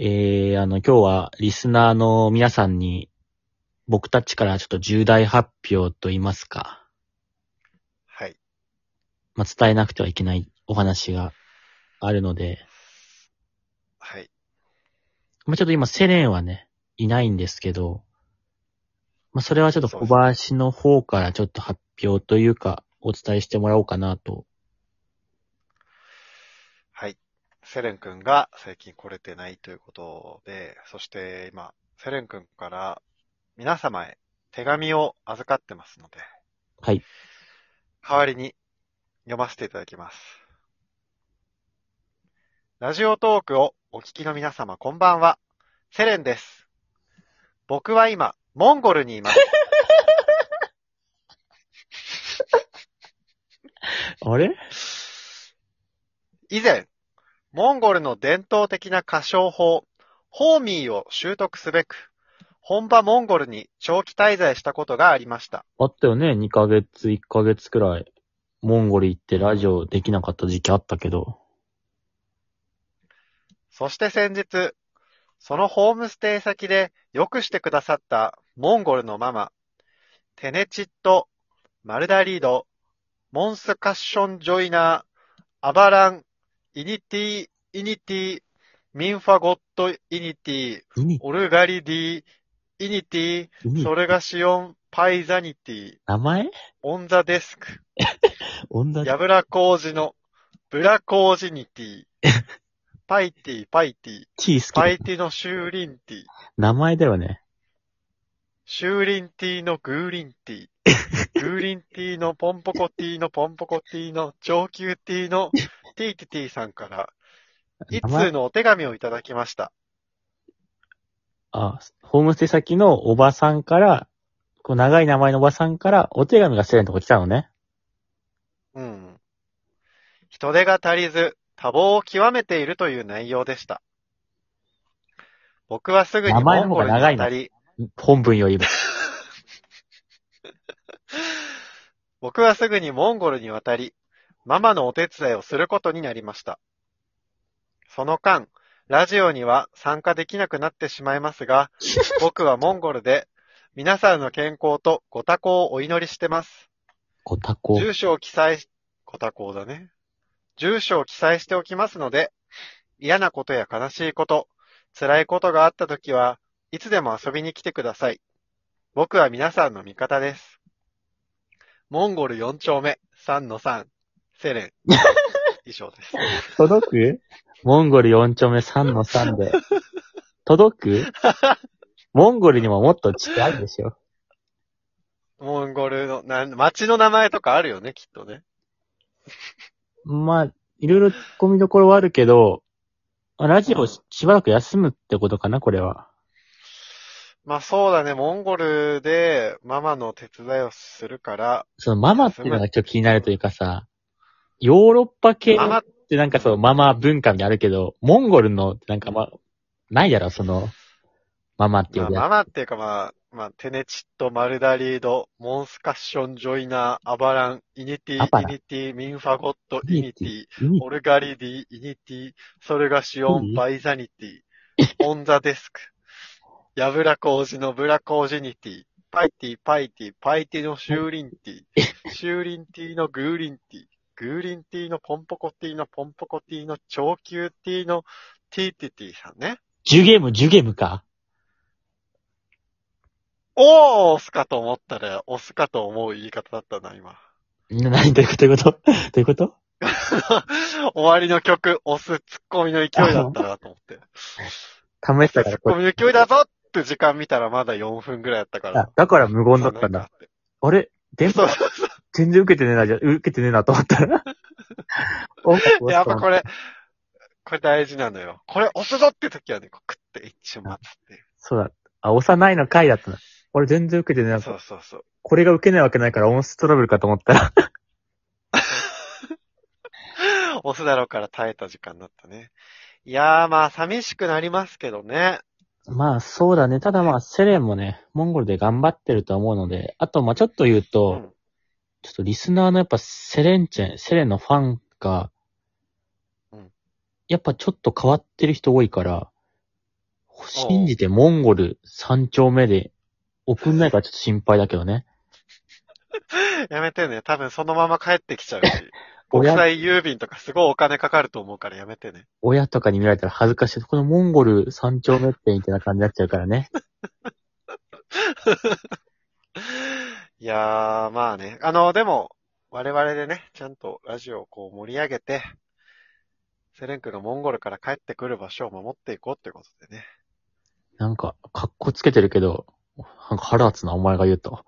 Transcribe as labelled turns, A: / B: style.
A: えー、あの、今日はリスナーの皆さんに、僕たちからちょっと重大発表と言いますか、
B: はい。
A: まあ、伝えなくてはいけないお話があるので、
B: はい。
A: まあ、ちょっと今セレンはね、いないんですけど、まあ、それはちょっと小林の方からちょっと発表というか、お伝えしてもらおうかなと。
B: はい。セレン君が最近来れてないということで、そして今、セレン君から皆様へ手紙を預かってますので、
A: はい。
B: 代わりに読ませていただきます。ラジオトークをお聞きの皆様こんばんは。セレンです。僕は今、モンゴルにいます。
A: あれ？
B: 以前、モンゴルの伝統的な歌唱法、ホーミーを習得すべく、本場モンゴルに長期滞在したことがありました。
A: あったよね ?2 ヶ月、1ヶ月くらい。モンゴル行ってラジオできなかった時期あったけど。
B: そして先日、そのホームステイ先でよくしてくださったモンゴルのママ、テネチット、マルダリード、モンスカッションジョイナー、アバラン、イニティ、イニティ、ミンファゴット、イニティ、
A: イニ、
B: オルガリディ、イニティ、それがシオン、パイザニティ、
A: 名前
B: オンザデスク、
A: オンダ
B: ヤブラコウジの、ブラコウジニティ、パイティ、パイティ、
A: ティー好きだ
B: パイティのシューリンティ、
A: 名前だよね。
B: シューリンティのグーリンティ、グーリンティのポンポコティのポンポコティの上級ティのティティティさんから、一
A: 名前？
B: 通のお手紙をいただきました？
A: あ、ホームステイ先のおばさんから、こう長い名前のおばさんからお手紙がセレンのとこ来たのね。
B: うん。人手が足りず、多忙を極めているという内容でした。僕はすぐにモンゴルに渡り、
A: 本文よりも。
B: 僕はすぐにモンゴルに渡り、ママのお手伝いをすることになりました。その間、ラジオには参加できなくなってしまいますが、僕はモンゴルで皆さんの健康とご多幸をお祈りしてます。
A: ご多幸。
B: 住所を記載し、ご多幸だね。住所を記載しておきますので、嫌なことや悲しいこと、辛いことがあったときは、いつでも遊びに来てください。僕は皆さんの味方です。モンゴル4丁目、3の3、セレン。以上です。
A: 届く？モンゴル4丁目3の3で。届く？モンゴルにももっと近いでしょ。
B: モンゴルの、なん、街の名前とかあるよね、きっとね。
A: まあ、いろいろ突っ込みどころはあるけど、まあラジオをししばらく休むってことかな、これは。
B: まあそうだね、モンゴルでママの手伝いをするから、
A: そのママっていうのがちょっと気になるというかさ、ヨーロッパ系ってなんかそう、ママ文化みたいなのあるけど、モンゴルのなんかまあ、ないだろ、その、ママっていう
B: まあ、
A: や
B: ママっていうかまあ、まあ、テネチット、マルダリード、モンスカッション、ジョイナー、アバラン、イニティ、イニティ、ミンファゴット、
A: イニ
B: ティ、オルガリディ、イニティ、ソルガシオン、バイザニティ、オンザデスク、ヤブラコウジのブラコウジニティ、パイティ、パイティ、パイティのシューリンティ、シューリンティのグーリンティ、グーリンティのポンポコティのポンポコティの長級ティのティティティさんね。
A: ジュゲム、ジュゲムか？
B: おー押すかと思ったら、押すかと思う言い方だったな、今。
A: な、何どういうこと？どういうこと？どういうこと
B: 終わりの曲、押すツッコミの勢いだったなと思って。
A: 試したから。
B: ツッコミの勢いだぞって時間見たらまだ4分ぐらいだったから
A: あ。だから無言だったんだ。あれ？電波全然受けてねえな、じゃあ、受けてねえなと思ったら。
B: やっぱこれ、これ大事なのよ。これ押すぞって時はね、こうクッて一瞬待つっていう。
A: そうだ。あ、幼いの回だったな。俺全然受けてねえな。
B: そうそうそう。
A: これが受けないわけないから音質トラブルかと思ったら。
B: 押すだろうから耐えた時間だったね。いやーまあ寂しくなりますけどね。
A: まあそうだね。ただまあセレンもね、モンゴルで頑張ってると思うので、あとまあちょっと言う
B: う
A: と、
B: ん。
A: ちょっとリスナーのやっぱセレンチェン、セレンのファンが、
B: うん
A: やっぱちょっと変わってる人多いから、信じてモンゴル3丁目で送んないからちょっと心配だけどね。
B: やめてね。多分そのまま帰ってきちゃうし。国
A: 親
B: 際郵便とかすごいお金かかると思うからやめてね。
A: 親とかに見られたら恥ずかしい。このモンゴル3丁目ってみたいな感じになっちゃうからね。
B: いやー、まあね。あの、でも、我々でね、ちゃんとラジオをこう盛り上げて、セレンクがモンゴルから帰ってくる場所を守っていこうってことでね。
A: なんか、かっこつけてるけど、なんか腹立つな、お前が言うと。